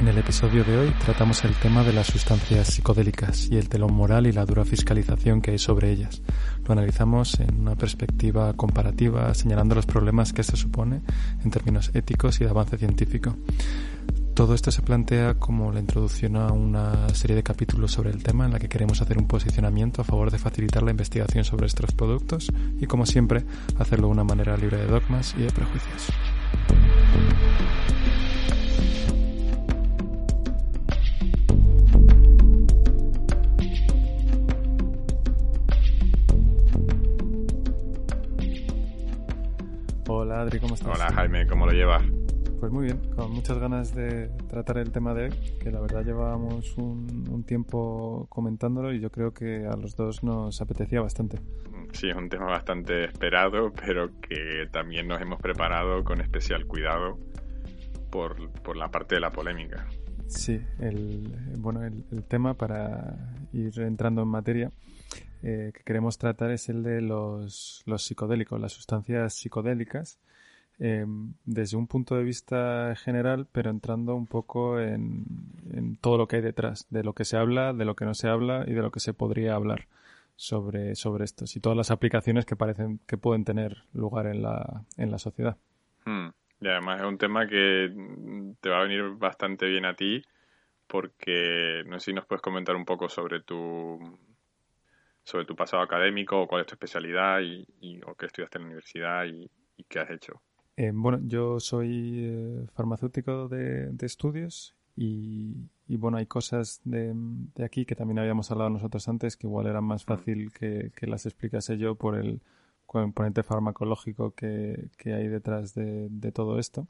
En el episodio de hoy tratamos el tema de las sustancias psicodélicas y el telón moral y la dura fiscalización que hay sobre ellas. Lo analizamos en una perspectiva comparativa, señalando los problemas que esto supone en términos éticos y de avance científico. Todo esto se plantea como la introducción a una serie de capítulos sobre el tema en la que queremos hacer un posicionamiento a favor de facilitar la investigación sobre estos productos y, como siempre, hacerlo de una manera libre de dogmas y de prejuicios. ¿Cómo estás? Hola Jaime, ¿cómo lo llevas? Pues muy bien, con muchas ganas de tratar el tema de hoy, que la verdad llevábamos un, tiempo comentándolo y yo creo que a los dos nos apetecía bastante. Sí, es un tema bastante esperado, pero que también nos hemos preparado con especial cuidado por, la parte de la polémica. Sí, el, bueno, el, tema para ir entrando en materia eh, que queremos tratar es el de los, los psicodélicos, las sustancias psicodélicas Em, desde un punto de vista general, pero entrando un poco en, todo lo que hay detrás, de lo que se habla, de lo que no se habla y de lo que se podría hablar sobre, sobre estos y todas las aplicaciones que parecen que pueden tener lugar en la, en la sociedad. Hmm. Y además es un tema que te va a venir bastante bien a ti porque no sé si nos puedes comentar un poco sobre tu sobre tu pasado académico o cuál es tu especialidad y, o qué estudiaste en la universidad y qué has hecho. Eh, bueno, yo soy eh, farmacéutico de, estudios y, bueno, hay cosas de, aquí que también habíamos hablado nosotros antes que igual era más fácil que, las explicase yo por el componente farmacológico que, hay detrás de, todo esto.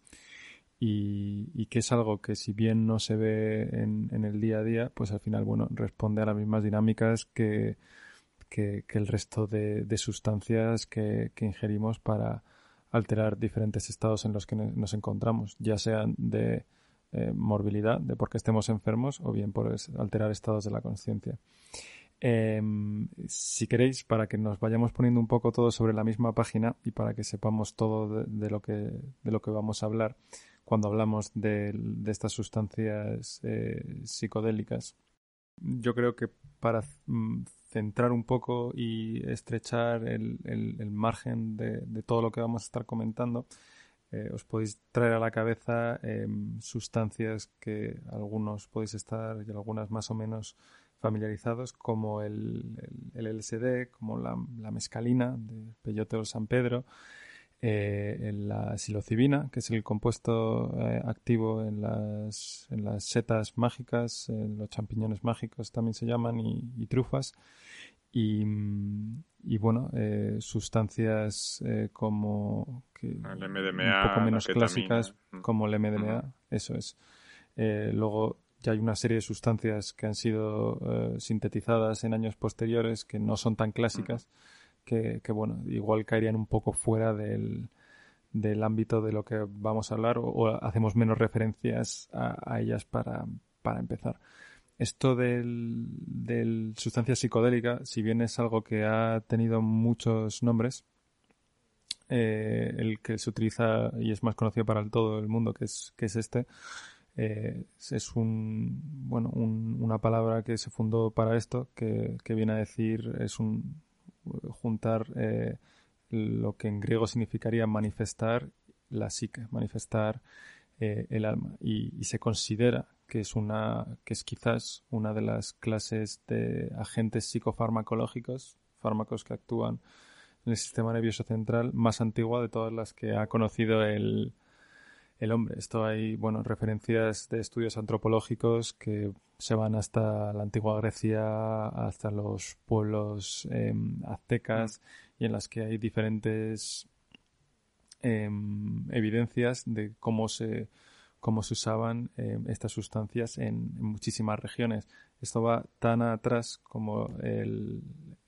Y, que es algo que si bien no se ve en, el día a día, pues al final, bueno, responde a las mismas dinámicas que, el resto de, sustancias que ingerimos para alterar diferentes estados en los que nos encontramos, ya sean de eh, morbilidad, de porque estemos enfermos, o bien por alterar estados de la conciencia. Em, si queréis, para que nos vayamos poniendo un poco todo sobre la misma página y para que sepamos todo de, lo, que, de lo que vamos a hablar cuando hablamos de, estas sustancias eh, psicodélicas, yo creo que para mm, centrar un poco y estrechar el, el, margen de, de, todo lo que vamos a estar comentando, eh, os podéis traer a la cabeza em, sustancias que algunos podéis estar y algunas más o menos familiarizados, como el, el, LSD, como la, la, mescalina de Peyote o San Pedro, eh, la psilocibina, que es el compuesto eh, activo en las, en las setas mágicas, en los champiñones mágicos también se llaman, y, trufas. Y, y bueno, eh, sustancias como que, un poco menos clásicas como el MDMA, eso es. luego ya hay una serie de sustancias que han sido sintetizadas en años posteriores que no son tan clásicas que, bueno, igual caerían un poco fuera del, del ámbito de lo que vamos a hablar o, hacemos menos referencias a, ellas para, para, empezar. Esto del, del, sustancia psicodélica, si bien es algo que ha tenido muchos nombres, eh, el que se utiliza y es más conocido para todo el mundo, que es, que es este, eh, es un, bueno, una palabra que se fundó para esto, que, que viene a decir, es un, juntar eh, lo que en griego significaría manifestar la psique, manifestar eh, el alma. Y, se considera que es una, que es quizás una de las clases de agentes psicofarmacológicos, fármacos que actúan en el sistema nervioso central más antigua de todas las que ha conocido el, el hombre. Esto hay, bueno, referencias de estudios antropológicos que se van hasta la antigua Grecia, hasta los pueblos em, aztecas y en las que hay diferentes em, evidencias de cómo se cómo se usaban em, estas sustancias en, muchísimas regiones. Esto va tan atrás como el,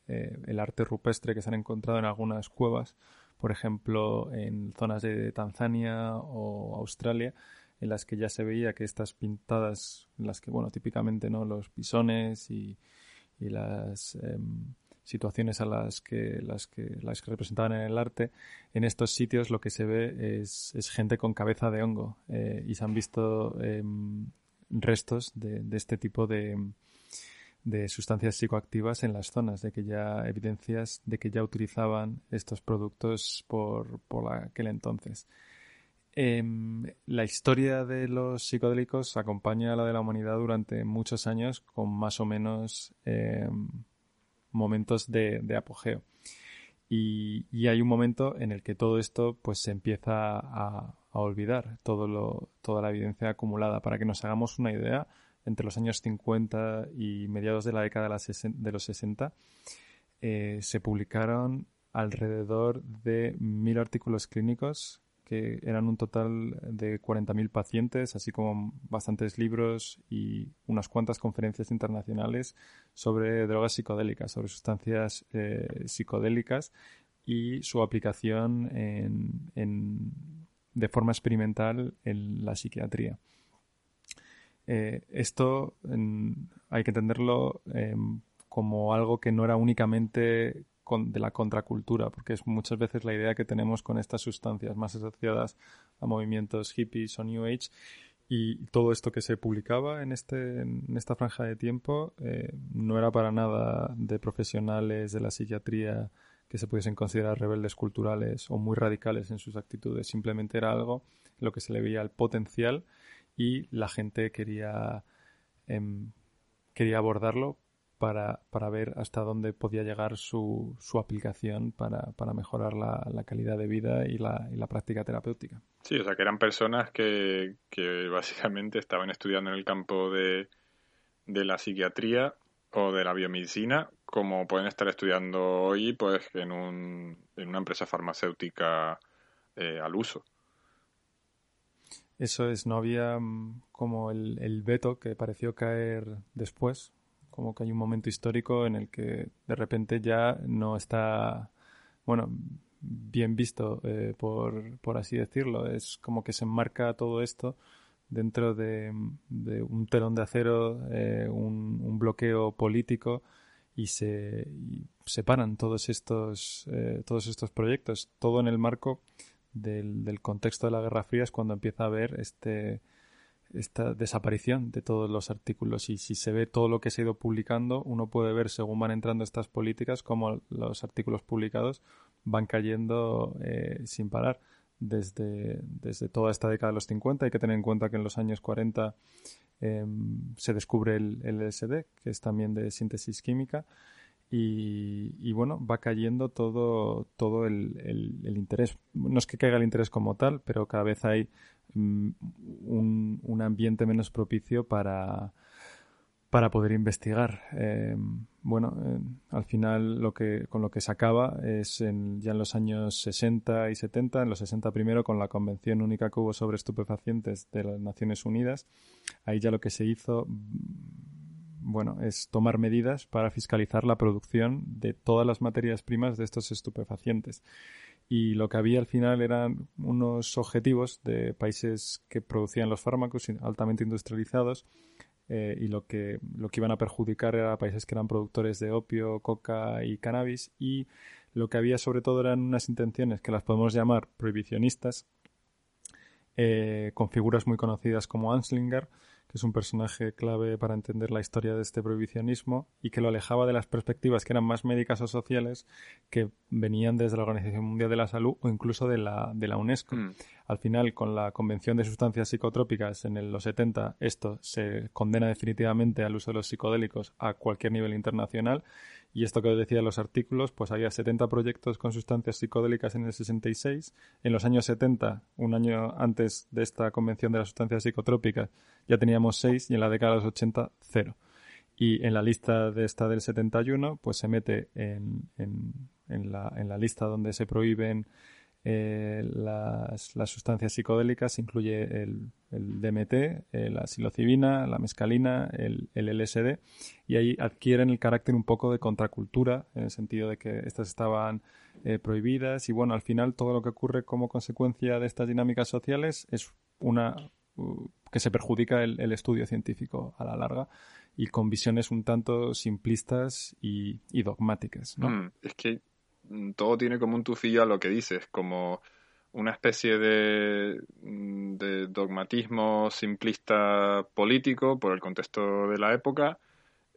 eh, el arte rupestre que se han encontrado en algunas cuevas por ejemplo, en zonas de Tanzania o Australia, en las que ya se veía que estas pintadas, en las que, bueno, típicamente, ¿no? Los pisones y, las em, situaciones a las que, las que, las que representaban en el arte, en estos sitios lo que se ve es, gente con cabeza de hongo eh, y se han visto em, restos de, este tipo de, de sustancias psicoactivas en las zonas, de que ya evidencias de que ya utilizaban estos productos por, por aquel entonces. Em, la historia de los psicodélicos acompaña a la de la humanidad durante muchos años con más o menos em, momentos de, apogeo. Y, hay un momento en el que todo esto pues se empieza a, olvidar, todo lo, toda la evidencia acumulada. Para que nos hagamos una idea, entre los años 50 y mediados de la década de, los 60 eh, se publicaron alrededor de mil artículos clínicos que eran un total de 40.000 pacientes, así como bastantes libros y unas cuantas conferencias internacionales sobre drogas psicodélicas, sobre sustancias eh, psicodélicas y su aplicación de forma experimental en la psiquiatría. Eh, esto hay que entenderlo em, como algo que no era únicamente de la contracultura, porque es muchas veces la idea que tenemos con estas sustancias más asociadas a movimientos hippies o New Age. Y todo esto que se publicaba en, este, en esta franja de tiempo eh, no era para nada de profesionales de la psiquiatría que se pudiesen considerar rebeldes culturales o muy radicales en sus actitudes. Simplemente era algo lo que se le veía el potencial y la gente quería, em, quería abordarlo para, para ver hasta dónde podía llegar su, su aplicación para, para mejorar la, la, calidad de vida y la, y la práctica terapéutica. Sí, o sea, que eran personas que, que básicamente estaban estudiando en el campo de, de la psiquiatría o de la biomedicina, como pueden estar estudiando hoy pues en, un, en una empresa farmacéutica eh, al uso. Eso es, no había mm, como el, veto que pareció caer después, como que hay un momento histórico en el que de repente ya no está, bueno, bien visto, eh, por, por, así decirlo. Es como que se enmarca todo esto dentro de, un telón de acero, eh, un, bloqueo político y se separan todos estos, eh, todos estos proyectos, todo en el marco del, del contexto de la Guerra Fría es cuando empieza a haber este esta desaparición de todos los artículos y si se ve todo lo que se ha ido publicando, uno puede ver según van entrando estas políticas cómo los artículos publicados van cayendo eh, sin parar desde, desde toda esta década de los 50. Hay que tener en cuenta que en los años 40 em, se descubre el, el LSD, que es también de síntesis química. Y, y, bueno, va cayendo todo, todo el, el, interés. No es que caiga el interés como tal, pero cada vez hay Mm, un, un ambiente menos propicio para, para poder investigar. Eh, bueno, eh, al final lo que, con lo que se acaba es en, ya en los años 60 y 70, en los 60 primero con la Convención Única que hubo sobre estupefacientes de las Naciones Unidas. Ahí ya lo que se hizo, bueno, es tomar medidas para fiscalizar la producción de todas las materias primas de estos estupefacientes. Y lo que había al final eran unos objetivos de países que producían los fármacos altamente industrializados eh, y lo que, lo que iban a perjudicar era países que eran productores de opio, coca y cannabis. Y lo que había sobre todo eran unas intenciones que las podemos llamar prohibicionistas eh, con figuras muy conocidas como Anslinger que es un personaje clave para entender la historia de este prohibicionismo y que lo alejaba de las perspectivas que eran más médicas o sociales que venían desde la Organización Mundial de la Salud o incluso de la, de la UNESCO. Mm. Al final, con la Convención de Sustancias Psicotrópicas en los 70, esto se condena definitivamente al uso de los psicodélicos a cualquier nivel internacional y esto que os decía los artículos, pues había 70 proyectos con sustancias psicodélicas en el 66. En los años 70, un año antes de esta convención de las sustancias psicotrópicas, ya teníamos 6 y en la década de los 80, 0. Y en la lista de esta del 71, pues se mete en, en, en, la, en la lista donde se prohíben eh, las, las, sustancias psicodélicas incluye el, el DMT, eh, la psilocibina, la mescalina, el, el, LSD y ahí adquieren el carácter un poco de contracultura en el sentido de que estas estaban eh, prohibidas y bueno, al final todo lo que ocurre como consecuencia de estas dinámicas sociales es una que se perjudica el, estudio científico a la larga y con visiones un tanto simplistas y, y dogmáticas. ¿no? Mm, es que todo tiene como un tufillo a lo que dices, como una especie de, de, dogmatismo simplista político por el contexto de la época,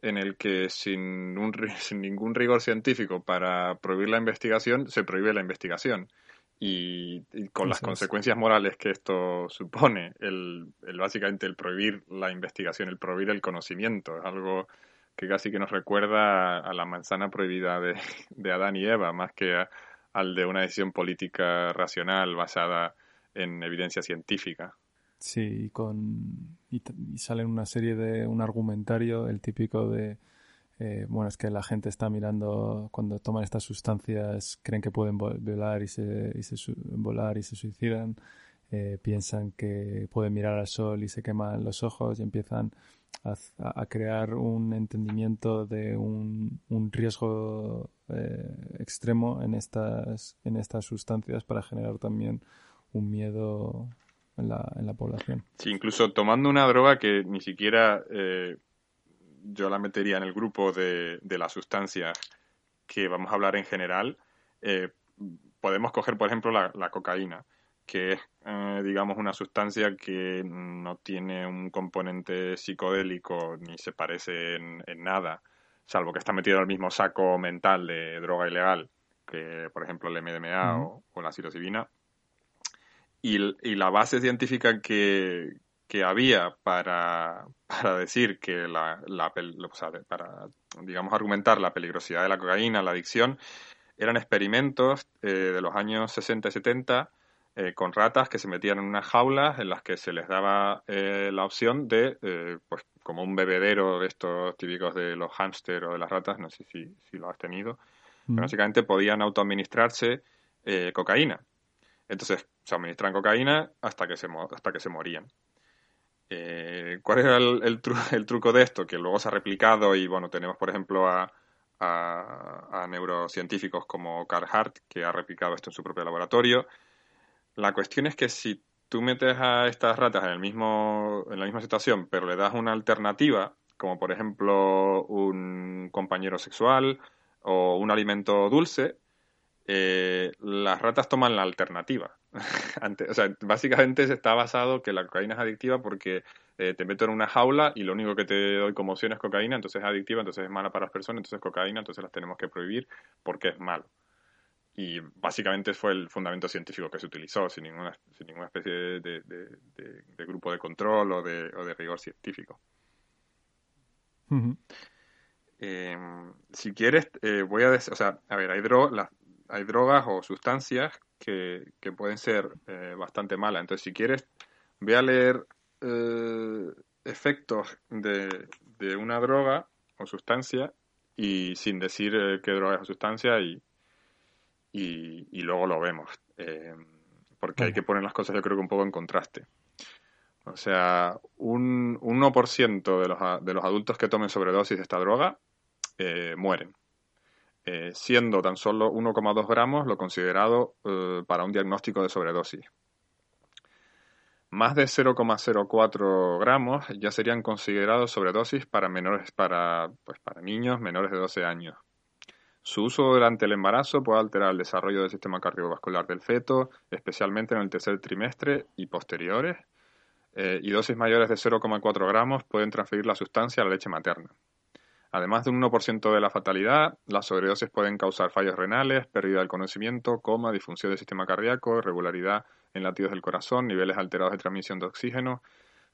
en el que sin, un, sin ningún rigor científico para prohibir la investigación, se prohíbe la investigación. Y, con las consecuencias morales que esto supone, el, el, básicamente el prohibir la investigación, el prohibir el conocimiento, es algo que casi que nos recuerda a la manzana prohibida de, de Adán y Eva, más que a, al de una decisión política racional basada en evidencia científica. Sí, y, con, y, sale una serie de un argumentario, el típico de, eh, bueno, es que la gente está mirando, cuando toman estas sustancias, creen que pueden volar y se, y se, volar y se suicidan, eh, piensan que pueden mirar al sol y se queman los ojos y empiezan a, crear un entendimiento de un, un riesgo eh, extremo en estas, en estas sustancias para generar también un miedo en la, en la población. Sí, incluso tomando una droga que ni siquiera eh, yo la metería en el grupo de, de las sustancias que vamos a hablar en general, eh, podemos coger, por ejemplo, la, la cocaína que es, eh, digamos, una sustancia que no tiene un componente psicodélico ni se parece en, nada, salvo que está metido en el mismo saco mental de droga ilegal que, por ejemplo, el MDMA o, la psilocibina. Y, la base científica que, había para, para, decir que la, la para, digamos, argumentar la peligrosidad de la cocaína, la adicción, eran experimentos eh, de los años 60 y 70 eh, con ratas que se metían en unas jaulas en las que se les daba eh, la opción de, eh, pues como un bebedero de estos típicos de los hámster o de las ratas, no sé si, lo has tenido, mm. básicamente podían autoadministrarse cocaína. Entonces se administran cocaína hasta que se, hasta que se morían. ¿Cuál era el, el, truco de esto? Que luego se ha replicado y bueno, tenemos por ejemplo a, a, a neurocientíficos como Carl Hart, que ha replicado esto en su propio laboratorio. La cuestión es que si tú metes a estas ratas en, el mismo, en la misma situación, pero le das una alternativa, como por ejemplo un compañero sexual o un alimento dulce, eh, las ratas toman la alternativa. o sea, básicamente está basado que la cocaína es adictiva porque eh, te meto en una jaula y lo único que te doy como opción es cocaína, entonces es adictiva, entonces es mala para las personas, entonces es cocaína, entonces las tenemos que prohibir porque es malo y básicamente fue el fundamento científico que se utilizó, sin ninguna, sin ninguna especie de, grupo de control o de, o de rigor científico. Em, si quieres, eh, voy a decir, o sea, a ver, hay, hay drogas o sustancias que, que pueden ser eh, bastante malas. Entonces, si quieres, voy a leer eh, efectos de, de una droga o sustancia y sin decir qué droga o sustancia y, y, luego lo vemos. Eh, porque hay que poner las cosas yo creo que un poco en contraste. O sea, un, 1% de los, de los adultos que tomen sobredosis de esta droga eh, mueren. Eh, siendo tan solo 1,2 gramos lo considerado para un diagnóstico de sobredosis. Más de 0,04 gramos ya serían considerados sobredosis para menores, para, pues, para niños menores de 12 años. Su uso durante el embarazo puede alterar el desarrollo del sistema cardiovascular del feto, especialmente en el tercer trimestre y posteriores, eh, y dosis mayores de 0,4 gramos pueden transferir la sustancia a la leche materna. Además de un 1% de la fatalidad, las sobredosis pueden causar fallos renales, pérdida del conocimiento, coma, disfunción del sistema cardíaco, irregularidad en latidos del corazón, niveles alterados de transmisión de oxígeno,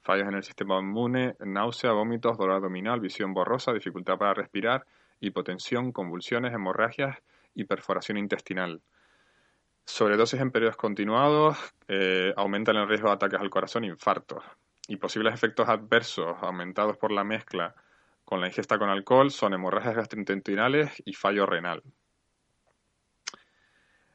fallos en el sistema inmune, náusea, vómitos, dolor abdominal, visión borrosa, dificultad para respirar, hipotensión, convulsiones, hemorragias y perforación intestinal. Sobredosis en periodos continuados eh, aumentan el riesgo de ataques al corazón e infartos. Y posibles efectos adversos aumentados por la mezcla con la ingesta con alcohol son hemorragias gastrointestinales y fallo renal.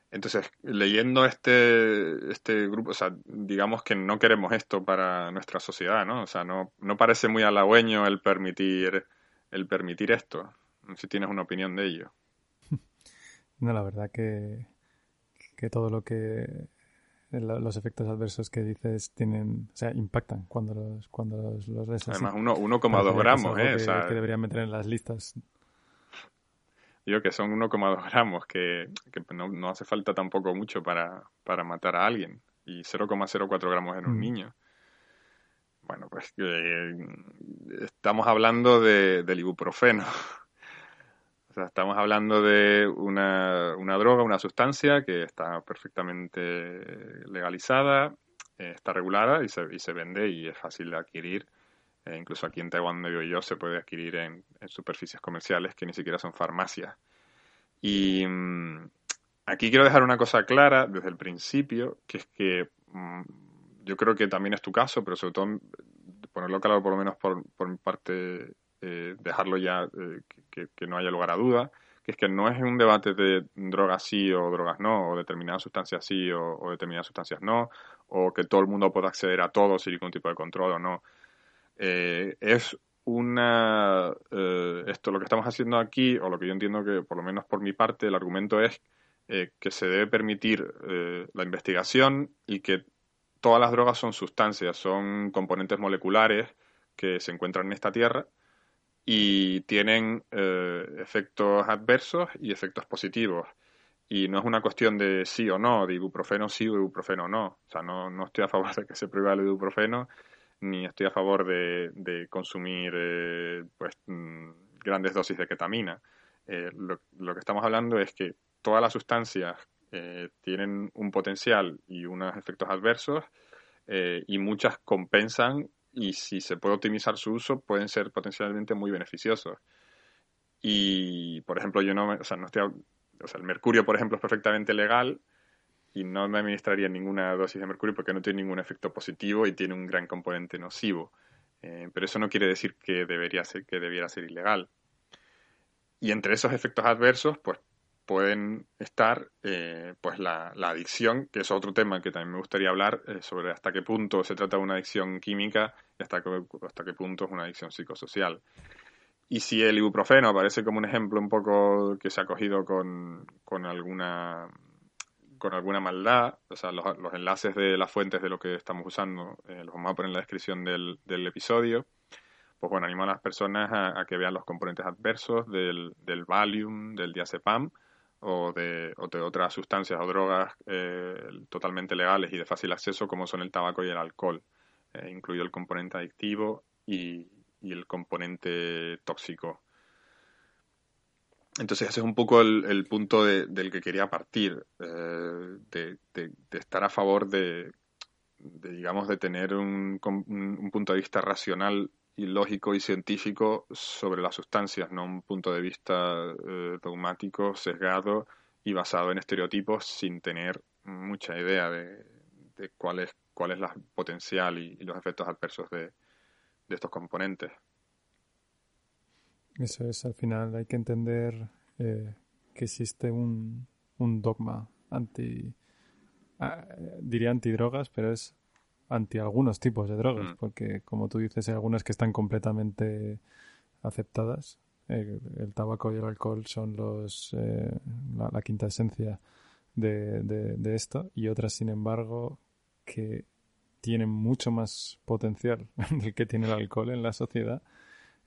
Entonces, leyendo este, este grupo, o sea, digamos que no queremos esto para nuestra sociedad, ¿no? O sea, no, no parece muy halagüeño el permitir, el permitir esto si tienes una opinión de ello. No, la verdad que, que todo lo que los efectos adversos que dices tienen, o sea, impactan cuando los, cuando los, ves Además, 1,2 gramos, ¿eh? Que, deberían meter en las listas. digo que son 1,2 gramos, que, no, hace falta tampoco mucho para, para matar a alguien, y 0,04 gramos en un mm. niño. Bueno, pues eh, estamos hablando de, del ibuprofeno. estamos hablando de una, una, droga, una sustancia que está perfectamente legalizada, eh, está regulada y se, y se vende y es fácil de adquirir. Eh, incluso aquí en Taiwán, donde vivo yo, se puede adquirir en, superficies comerciales que ni siquiera son farmacias. Y mm, aquí quiero dejar una cosa clara desde el principio, que es que mm, yo creo que también es tu caso, pero sobre todo ponerlo claro por lo menos por, por mi parte, eh, dejarlo ya eh, que, no haya lugar a duda, que es que no es un debate de drogas sí o drogas no, o determinadas sustancias sí o, determinadas sustancias no, o que todo el mundo pueda acceder a todo sin ningún tipo de control o no. Eh, es una esto lo que estamos haciendo aquí o lo que yo entiendo que por lo menos por mi parte el argumento es que se debe permitir la investigación y que todas las drogas son sustancias, son componentes moleculares que se encuentran en esta Tierra y tienen eh, efectos adversos y efectos positivos. Y no es una cuestión de sí o no, de ibuprofeno sí o ibuprofeno no. O sea, no, no estoy a favor de que se pruebe el ibuprofeno, ni estoy a favor de, consumir eh, pues, mm, grandes dosis de ketamina. Eh, lo, lo, que estamos hablando es que todas las sustancias eh, tienen un potencial y unos efectos adversos y muchas compensan y si se puede optimizar su uso pueden ser potencialmente muy beneficiosos. Y, por ejemplo, yo no, o sea, no estoy, o sea, el mercurio, por ejemplo, es perfectamente legal y no me administraría ninguna dosis de mercurio porque no tiene ningún efecto positivo y tiene un gran componente nocivo. Eh, pero eso no quiere decir que debería ser, que debiera ser ilegal. Y entre esos efectos adversos, pues pueden estar eh, pues la, adicción, que es otro tema que también me gustaría hablar, eh, sobre hasta qué punto se trata de una adicción química y hasta qué, hasta qué punto es una adicción psicosocial. Y si el ibuprofeno aparece como un ejemplo un poco que se ha cogido con, con alguna con alguna maldad, o sea, los, enlaces de las fuentes de lo que estamos usando eh, los vamos a poner en la descripción del, del episodio pues bueno, animo a las personas a, que vean los componentes adversos del, del Valium, del diazepam, o de, otras sustancias o drogas eh, totalmente legales y de fácil acceso como son el tabaco y el alcohol, eh, incluido el componente adictivo y, el componente tóxico. Entonces ese es un poco el, punto del que quería partir, eh, de, estar a favor de, digamos, de tener un, un punto de vista racional y lógico y científico sobre las sustancias, no un punto de vista eh, dogmático, sesgado y basado en estereotipos sin tener mucha idea de, cuál es cuál es la potencial y, los efectos adversos de, estos componentes. Eso es, al final hay que entender eh, que existe un, un dogma anti, ah, diría antidrogas, pero es anti algunos tipos de drogas, mm. porque como tú dices, hay algunas que están completamente aceptadas. El, tabaco y el alcohol son los eh, la, quinta esencia de, de, esto y otras, sin embargo, que tienen mucho más potencial del que tiene el alcohol en la sociedad.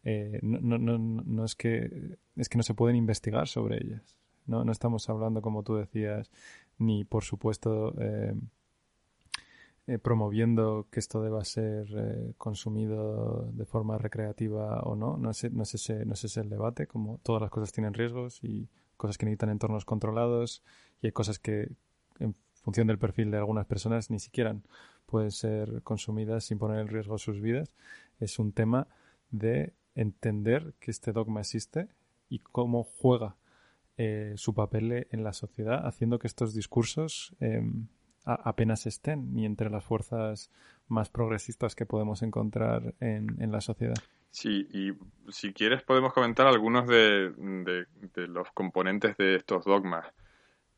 Eh, no, no, no, es que es que no se pueden investigar sobre ellas. No, no estamos hablando, como tú decías, ni por supuesto eh, eh, promoviendo que esto deba ser eh, consumido de forma recreativa o no. No es, no, es ese, no es ese el debate, como todas las cosas tienen riesgos y cosas que necesitan entornos controlados y hay cosas que en función del perfil de algunas personas ni siquiera pueden ser consumidas sin poner en riesgo sus vidas. Es un tema de entender que este dogma existe y cómo juega eh, su papel en la sociedad, haciendo que estos discursos em, apenas estén ni entre las fuerzas más progresistas que podemos encontrar en, la sociedad. Sí, y si quieres podemos comentar algunos de, los componentes de estos dogmas.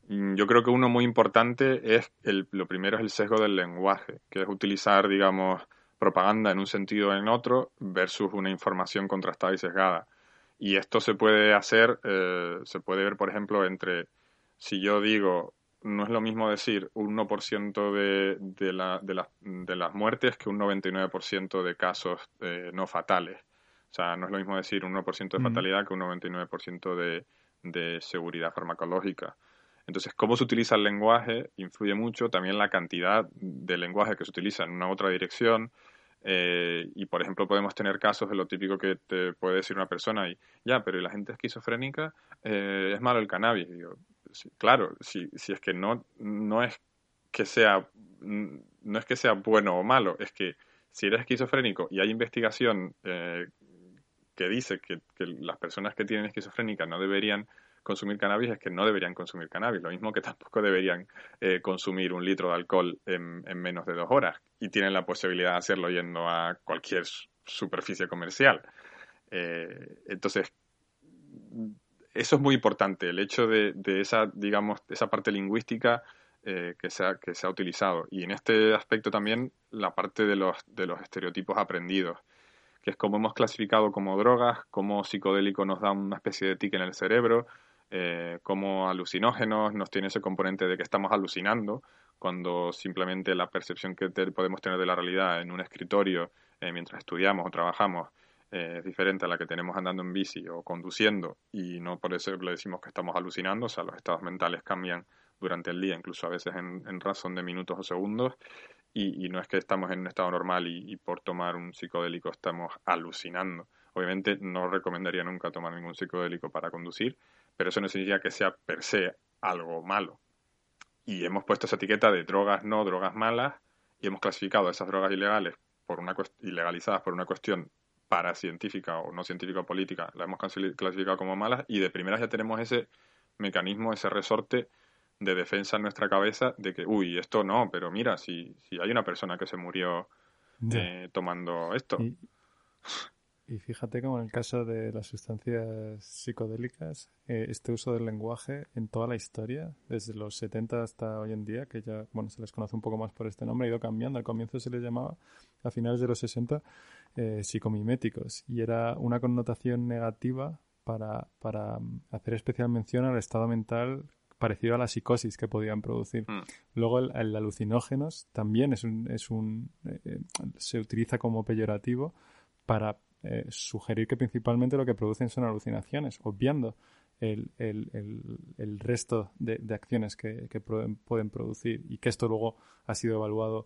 Mm, yo creo que uno muy importante es, el, lo primero es el sesgo del lenguaje, que es utilizar, digamos, propaganda en un sentido o en otro versus una información contrastada y sesgada. Y esto se puede hacer, eh, se puede ver, por ejemplo, entre si yo digo no es lo mismo decir un 1% de, de, la, de, de, las muertes que un 99% de casos eh, no fatales. O sea, no es lo mismo decir un 1% de fatalidad que un 99% de, de seguridad farmacológica. Entonces, cómo se utiliza el lenguaje influye mucho, también la cantidad de lenguaje que se utiliza en una u otra dirección. Eh, y, por ejemplo, podemos tener casos de lo típico que te puede decir una persona y, ya, pero la gente esquizofrénica eh, es malo el cannabis. Claro, si, si es que no, no es que sea no es que sea bueno o malo, es que si eres esquizofrénico y hay investigación eh, que dice que, las personas que tienen esquizofrénica no deberían consumir cannabis, es que no deberían consumir cannabis. Lo mismo que tampoco deberían eh, consumir un litro de alcohol en, menos de dos horas y tienen la posibilidad de hacerlo yendo a cualquier superficie comercial. Eh, entonces, eso es muy importante, el hecho de, de esa, digamos, esa parte lingüística eh, que, se ha, que se ha utilizado. Y en este aspecto también la parte de los, de los estereotipos aprendidos, que es como hemos clasificado como drogas, como psicodélico nos da una especie de tic en el cerebro, eh, como alucinógenos nos tiene ese componente de que estamos alucinando, cuando simplemente la percepción que podemos tener de la realidad en un escritorio eh, mientras estudiamos o trabajamos es diferente a la que tenemos andando en bici o conduciendo y no por eso le decimos que estamos alucinando, o sea, los estados mentales cambian durante el día, incluso a veces en, razón de minutos o segundos, y, no es que estamos en un estado normal y, por tomar un psicodélico estamos alucinando. Obviamente no recomendaría nunca tomar ningún psicodélico para conducir, pero eso no significa que sea per se algo malo. Y hemos puesto esa etiqueta de drogas no, drogas malas, y hemos clasificado esas drogas ilegales por una ilegalizadas por una cuestión paracientífica o no científica o política, la hemos clasificado como malas, y de primeras ya tenemos ese mecanismo, ese resorte de defensa en nuestra cabeza de que, uy, esto no, pero mira, si, si hay una persona que se murió eh, tomando esto. Y, fíjate como en el caso de las sustancias psicodélicas, eh, este uso del lenguaje en toda la historia, desde los 70 hasta hoy en día, que ya, bueno, se les conoce un poco más por este nombre, ha ido cambiando. Al comienzo se les llamaba, a finales de los 60, eh, psicomiméticos. Y era una connotación negativa para, para mm, hacer especial mención al estado mental parecido a la psicosis que podían producir. Mm. Luego el, alucinógenos también es un, es un eh, se utiliza como peyorativo para eh, sugerir que principalmente lo que producen son alucinaciones, obviando el, el, resto de, acciones que, pueden, producir y que esto luego ha sido evaluado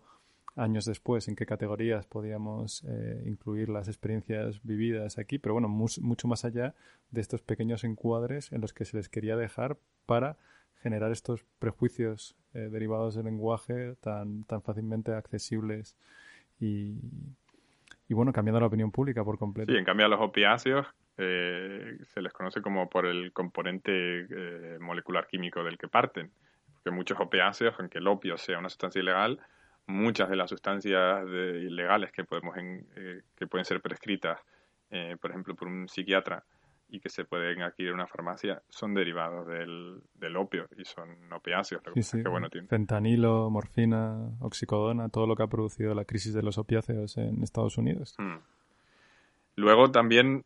años después en qué categorías podíamos incluir las experiencias vividas aquí, pero bueno, mucho más allá de estos pequeños encuadres en los que se les quería dejar para generar estos prejuicios eh, derivados del lenguaje tan, tan fácilmente accesibles y, y, bueno, cambiando la opinión pública por completo. Sí, en cambio a los opiáceos eh, se les conoce como por el componente eh, molecular químico del que parten. Porque muchos opiáceos, aunque el opio sea una sustancia ilegal, muchas de las sustancias ilegales que, podemos que pueden ser prescritas, por ejemplo, por un psiquiatra, y que se pueden adquirir en una farmacia son derivados del, del opio y son opiáceos. bueno, Fentanilo, morfina, oxicodona, todo lo que ha producido la crisis de los opiáceos en Estados Unidos. Hmm. Luego también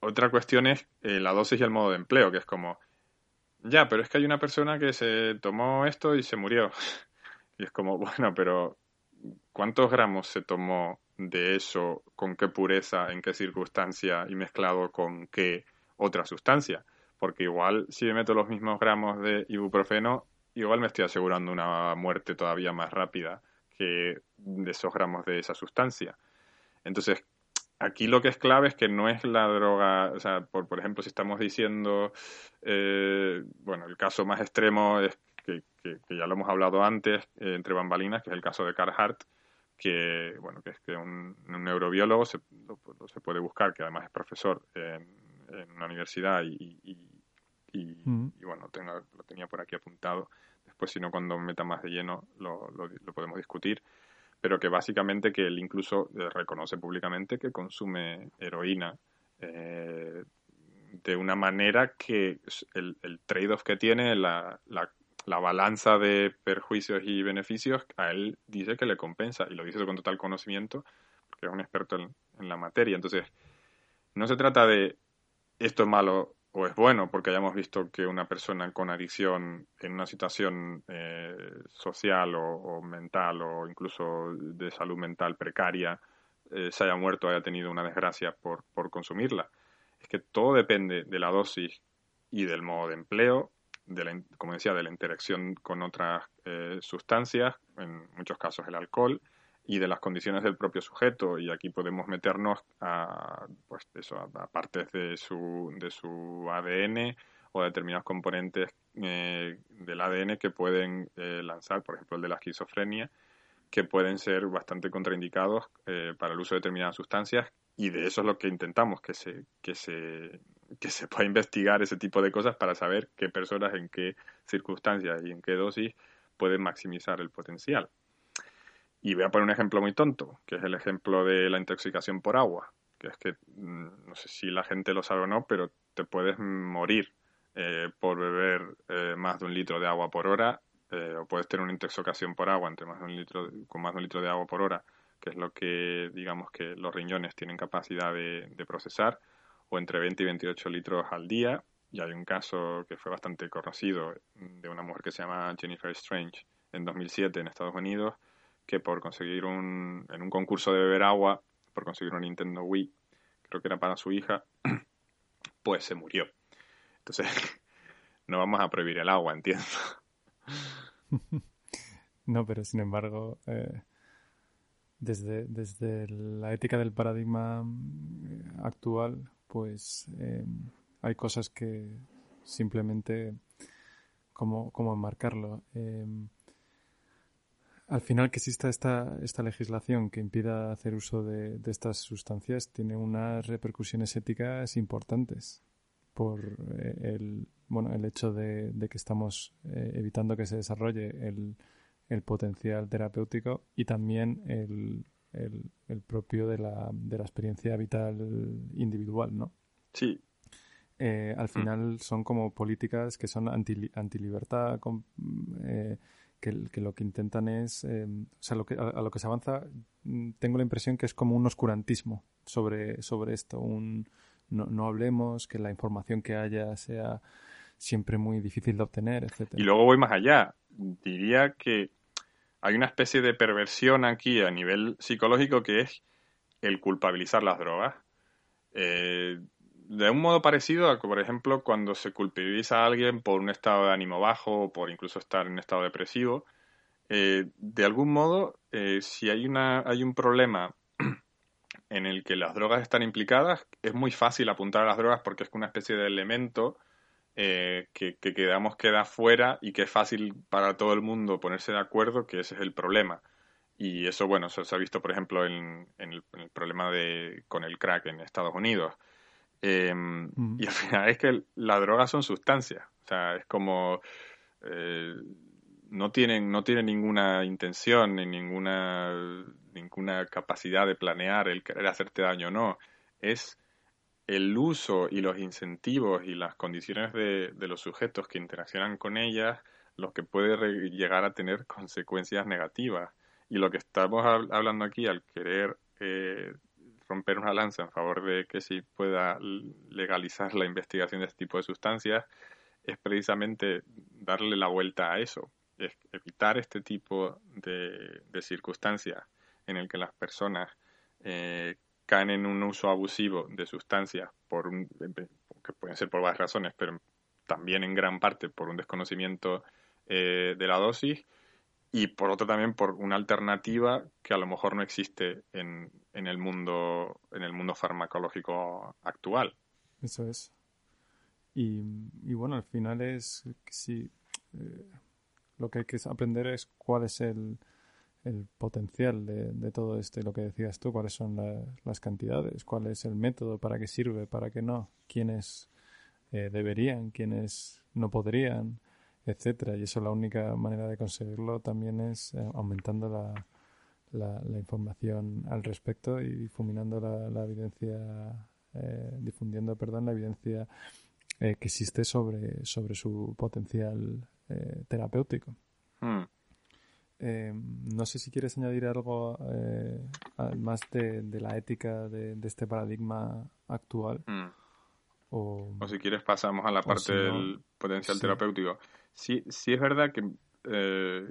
otra cuestión es eh, la dosis y el modo de empleo, que es como, ya, pero es que hay una persona que se tomó esto y se murió. y es como, bueno, pero ¿cuántos gramos se tomó de eso, con qué pureza, en qué circunstancia y mezclado con qué otra sustancia. Porque igual si me meto los mismos gramos de ibuprofeno, igual me estoy asegurando una muerte todavía más rápida que de esos gramos de esa sustancia. Entonces, aquí lo que es clave es que no es la droga, o sea, por, por ejemplo, si estamos diciendo, eh, bueno, el caso más extremo es que, ya lo hemos hablado antes, eh, entre bambalinas, que es el caso de Carhartt, que, bueno, que es que un, neurobiólogo se, se, puede buscar, que además es profesor en, una universidad y, y, mm. bueno, lo tenía por aquí apuntado. Después, si no, cuando meta más de lleno, lo, lo, podemos discutir. Pero que básicamente que él incluso eh, reconoce públicamente que consume heroína eh, de una manera que el, el trade-off que tiene, la, la, la balanza de perjuicios y beneficios, a él dice que le compensa y lo dice con total conocimiento porque es un experto en, la materia. Entonces, no se trata de esto es malo o es bueno porque hayamos visto que una persona con adicción en una situación eh, social o, mental o incluso de salud mental precaria eh, se haya muerto, haya tenido una desgracia por, por consumirla. Es que todo depende de la dosis y del modo de empleo, de la, como decía, de la interacción con otras eh, sustancias, en muchos casos el alcohol, y de las condiciones del propio sujeto. Y aquí podemos meternos a, pues eso, a, partes de su, de su ADN o determinados componentes eh, del ADN que pueden eh, lanzar, por ejemplo, el de la esquizofrenia, que pueden ser bastante contraindicados eh, para el uso de determinadas sustancias y de eso es lo que intentamos, que se, que se, que se pueda investigar ese tipo de cosas para saber qué personas, en qué circunstancias y en qué dosis pueden maximizar el potencial. Y voy a poner un ejemplo muy tonto, que es el ejemplo de la intoxicación por agua, que es que mm, no sé si la gente lo sabe o no, pero te puedes morir eh, por beber eh, más de un litro de agua por hora eh, o puedes tener una intoxicación por agua entre más de un litro, con más de un litro de agua por hora, que es lo que digamos que los riñones tienen capacidad de, procesar, o entre 20 y 28 litros al día. Y hay un caso que fue bastante conocido de una mujer que se llama Jennifer Strange en 2007 en Estados Unidos, que por conseguir un, en un concurso de beber agua, por conseguir un Nintendo Wii, creo que era para su hija, pues se murió. Entonces, no vamos a prohibir el agua, entiendo. no, pero sin embargo, eh, desde, desde la ética del paradigma eh, actual, pues eh, hay cosas que simplemente, como, como enmarcarlo? al final que exista esta, esta legislación que impida hacer uso de, estas sustancias tiene unas repercusiones éticas importantes por el, bueno, el hecho de, que estamos eh, evitando que se desarrolle el, potencial terapéutico y también el, el, propio de la, de la experiencia vital individual, ¿no? Sí. Eh, al mm. final son como políticas que son anti, antilibertad, eh, que, que, lo que intentan es, o sea, lo que, a, lo que se avanza, mm, tengo la impresión que es como un oscurantismo sobre, sobre esto, un no, no hablemos, que la información que haya sea siempre muy difícil de obtener, etcétera. Y luego voy más allá. Diría que hay una especie de perversión aquí a nivel psicológico que es el culpabilizar las drogas. Eh, de un modo parecido a, por ejemplo, cuando se culpabiliza a alguien por un estado de ánimo bajo o por incluso estar en estado depresivo. Eh, de algún modo, eh, si hay, una, hay un problema en el que las drogas están implicadas, es muy fácil apuntar a las drogas porque es una especie de elemento eh, que, que, quedamos queda fuera y que es fácil para todo el mundo ponerse de acuerdo que ese es el problema. Y eso, bueno, se, ha visto, por ejemplo, en, el, problema de, con el crack en Estados Unidos. Em, mm. Y al final es que las drogas son sustancias. O sea, es como... Eh, no tienen, no tienen ninguna intención ni ninguna, ninguna capacidad de planear el querer hacerte daño o no. Es el uso y los incentivos y las condiciones de, los sujetos que interaccionan con ellas lo que puede llegar a tener consecuencias negativas. Y lo que estamos hablando aquí al querer eh, romper una lanza en favor de que se pueda legalizar la investigación de este tipo de sustancias es precisamente darle la vuelta a eso, es evitar este tipo de, circunstancias en el que las personas eh, caen en un uso abusivo de sustancias por un, que pueden ser por varias razones, pero también en gran parte por un desconocimiento eh, de la dosis y por otro también por una alternativa que a lo mejor no existe en, en el mundo en el mundo farmacológico actual. Eso es. Y, bueno, al final es si eh, lo que hay que aprender es cuál es el, el potencial de, todo esto y lo que decías tú, cuáles son las cantidades, cuál es el método, para qué sirve, para qué no, quiénes eh, deberían, quiénes no podrían, etcétera. Y eso la única manera de conseguirlo también es eh, aumentando la, la, la, información al respecto y difuminando la, evidencia, eh, difundiendo, perdón, la evidencia que existe sobre, sobre su potencial terapéutico. Hmm. Eh, no sé si quieres añadir algo eh, más de, la ética de, este paradigma actual. Mm. O, si quieres pasamos a la parte del potencial terapéutico. Sí, sí es verdad que eh,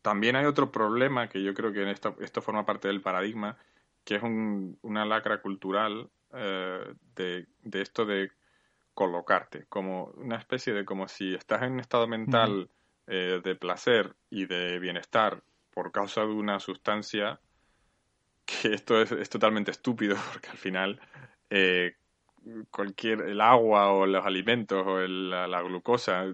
también hay otro problema que yo creo que en esto, esto forma parte del paradigma, que es una lacra cultural de, de esto de colocarte, como una especie de como si estás en un estado mental eh, de placer y de bienestar por causa de una sustancia que esto es, totalmente estúpido porque al final eh, cualquier el agua o los alimentos o la, glucosa,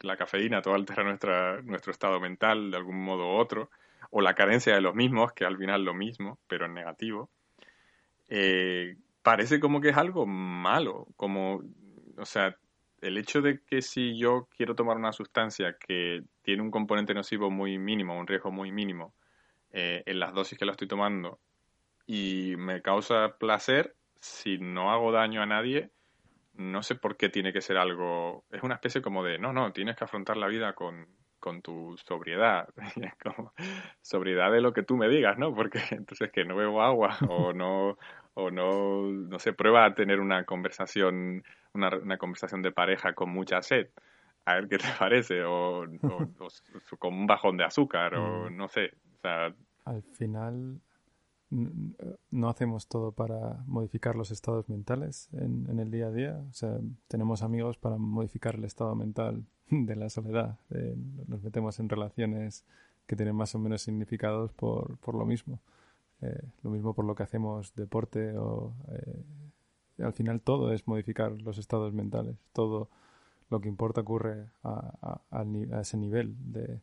la cafeína, todo altera nuestra, nuestro estado mental de algún modo u otro, o la carencia de los mismos, que al final lo mismo, pero en negativo. Eh, parece como que es algo malo, como, o sea, el hecho de que si yo quiero tomar una sustancia que tiene un componente nocivo muy mínimo, un riesgo muy mínimo, eh, en las dosis que la estoy tomando, y me causa placer, si no hago daño a nadie, no sé por qué tiene que ser algo, es una especie como de, no, no, tienes que afrontar la vida con, con tu sobriedad, sobriedad de lo que tú me digas, ¿no? Porque entonces que no bebo agua o no o no, no sé, prueba a tener una conversación, una, una conversación de pareja con mucha sed, a ver qué te parece, o, con un bajón de azúcar, o mm. no sé. O sea, Al final no hacemos todo para modificar los estados mentales en, en, el día a día. O sea, tenemos amigos para modificar el estado mental de la soledad. nos metemos en relaciones que tienen más o menos significados por, por lo mismo. Eh, lo mismo por lo que hacemos deporte o eh, al final todo es modificar los estados mentales. Todo lo que importa ocurre a, ese nivel de,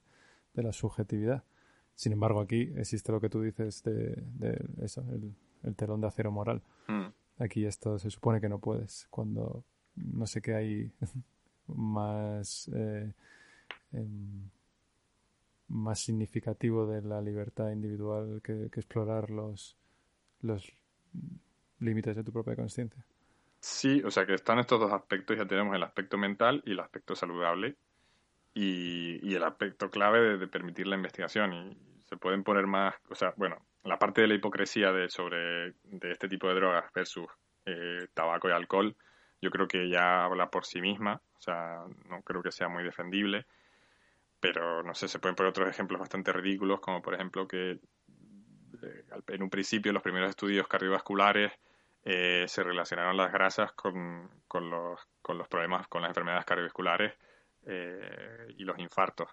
la subjetividad. Sin embargo aquí existe lo que tú dices de, eso el, telón de acero moral. Mm. aquí esto se supone que no puedes. Cuando no sé qué hay más eh, em, más significativo de la libertad individual que, explorar los, los límites de tu propia conciencia. Sí, o sea que están estos dos aspectos, ya tenemos el aspecto mental y el aspecto saludable y, y el aspecto clave de, permitir la investigación y se pueden poner más, o sea, bueno, la parte de la hipocresía de sobre de este tipo de drogas versus eh, tabaco y alcohol, yo creo que ya habla por sí misma, o sea, no creo que sea muy defendible pero no sé, se pueden poner otros ejemplos bastante ridículos, como por ejemplo que eh, en un principio los primeros estudios cardiovasculares eh, se relacionaron las grasas con, con, los, con los problemas, con las enfermedades cardiovasculares eh, y los infartos.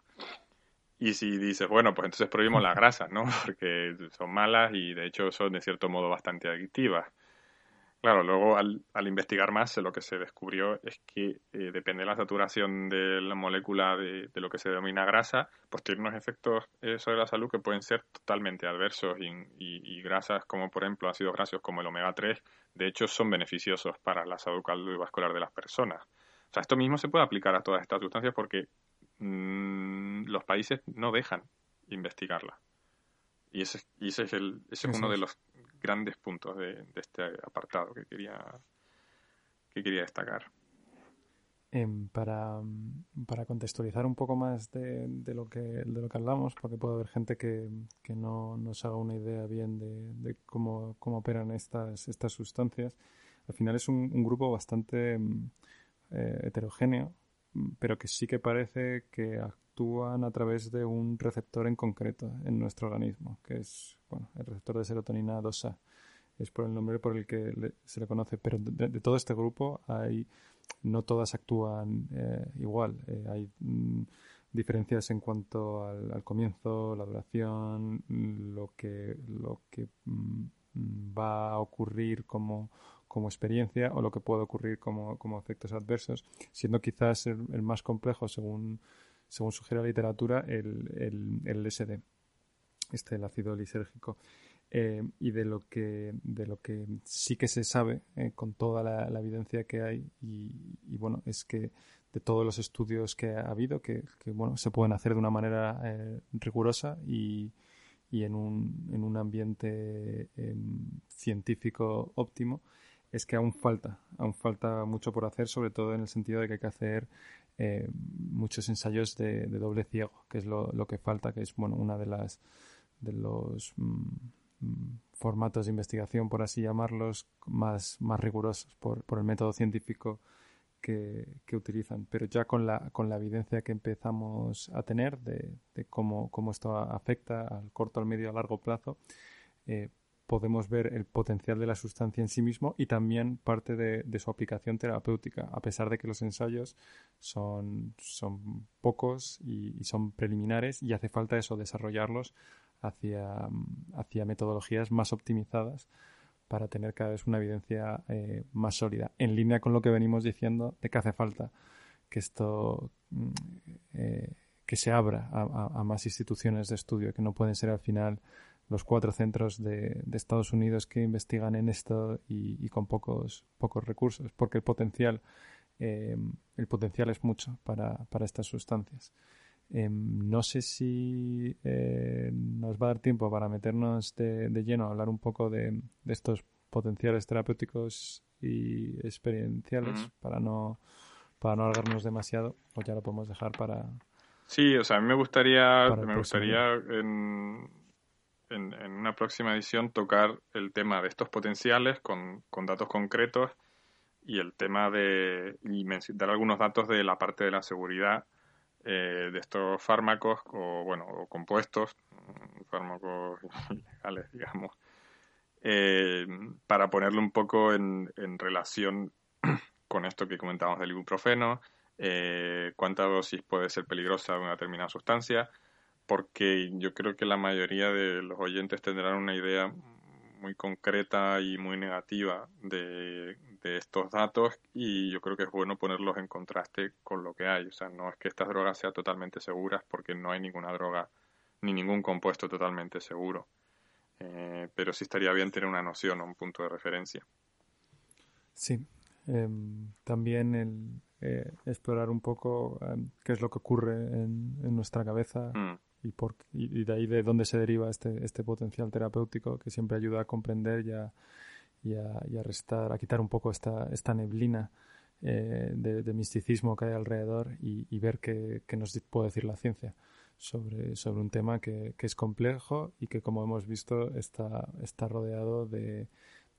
Y si dices, bueno, pues entonces prohibimos las grasas, ¿no? Porque son malas y de hecho son de cierto modo bastante adictivas. Claro, luego al, al, investigar más lo que se descubrió es que eh, depende de la saturación de la molécula de, lo que se denomina grasa, pues tiene unos efectos eh, sobre la salud que pueden ser totalmente adversos y, grasas como por ejemplo ácidos grasos como el omega 3 de hecho son beneficiosos para la salud cardiovascular de las personas. O sea, esto mismo se puede aplicar a todas estas sustancias porque mm, los países no dejan investigarla. Y ese, y ese es, el, ese es uno de los grandes puntos de, este apartado que quería, que quería destacar. Em, para, para, contextualizar un poco más de, de, lo que, de lo que hablamos, porque puede haber gente que, que no nos haga una idea bien de, de cómo, cómo, operan estas, estas sustancias, al final es un, grupo bastante em, eh, heterogéneo, pero que sí que parece que actúan a través de un receptor en concreto en nuestro organismo, que es bueno, el receptor de serotonina 2A. Es por el nombre por el que se le conoce, pero de, todo este grupo hay no todas actúan eh, igual. Eh, hay mm, diferencias en cuanto al, comienzo, la duración, lo que, lo que mm, va a ocurrir como, como experiencia o lo que puede ocurrir como, como efectos adversos, siendo quizás el más complejo según según sugiere la literatura, el, el, el LSD, este, el ácido lisérgico. Eh, y de lo que de lo que sí que se sabe eh, con toda la, evidencia que hay y, bueno es que de todos los estudios que ha habido que, bueno se pueden hacer de una manera eh, rigurosa y, y en un, en un ambiente em, científico óptimo es que aún falta aún falta mucho por hacer sobre todo en el sentido de que hay que hacer eh, muchos ensayos de, doble ciego, que es lo, que falta, que es bueno una de las de los mm, mm, formatos de investigación, por así llamarlos, más, más rigurosos por, por el método científico que, utilizan. Pero ya con la, con la evidencia que empezamos a tener de, cómo, cómo esto afecta al corto, al medio, a largo plazo, eh, podemos ver el potencial de la sustancia en sí mismo y también parte de, su aplicación terapéutica, a pesar de que los ensayos son, son pocos y, son preliminares y hace falta eso, desarrollarlos hacia, hacia metodologías más optimizadas para tener cada vez una evidencia eh, más sólida, en línea con lo que venimos diciendo de que hace falta que esto mm, eh, que se abra a, más instituciones de estudio, que no pueden ser al final los cuatro centros de, Estados Unidos que investigan en esto y, con pocos pocos recursos, porque el potencial eh, el potencial es mucho para, para estas sustancias. no sé si nos va a dar tiempo para meternos de, lleno a hablar un poco de, estos potenciales terapéuticos y experienciales para no para no alargarnos demasiado, o ya lo podemos dejar para... Sí, o sea, a mí me gustaría, me gustaría en, en, una próxima edición tocar el tema de estos potenciales con, con datos concretos y el tema de y dar algunos datos de la parte de la seguridad eh, de estos fármacos o bueno o compuestos fármacos ilegales digamos eh, para ponerlo un poco en, en relación con esto que comentábamos del ibuprofeno, eh, cuánta dosis puede ser peligrosa de una determinada sustancia, porque yo creo que la mayoría de los oyentes tendrán una idea muy concreta y muy negativa de, estos datos y yo creo que es bueno ponerlos en contraste con lo que hay. O sea, no es que estas drogas sean totalmente seguras porque no hay ninguna droga ni ningún compuesto totalmente seguro. Eh, pero sí estaría bien tener una noción o un punto de referencia. Sí, Em, también el eh, explorar un poco em, qué es lo que ocurre en, nuestra cabeza mm. Y, por, y, de ahí de dónde se deriva este, este potencial terapéutico que siempre ayuda a comprender y a, a, restar, a quitar un poco esta, esta neblina eh, de, misticismo que hay alrededor y, ver qué, nos puede decir la ciencia sobre, sobre un tema que, es complejo y que, como hemos visto, está, rodeado de,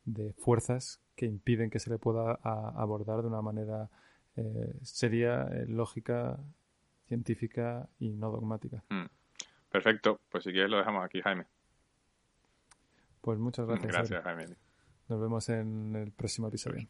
de fuerzas que impiden que se le pueda abordar de una manera eh, seria, eh, lógica, científica y no dogmática. Mm. Perfecto, pues si quieres lo dejamos aquí, Jaime. Pues muchas gracias. Gracias, Jaime. Nos vemos en el próximo episodio.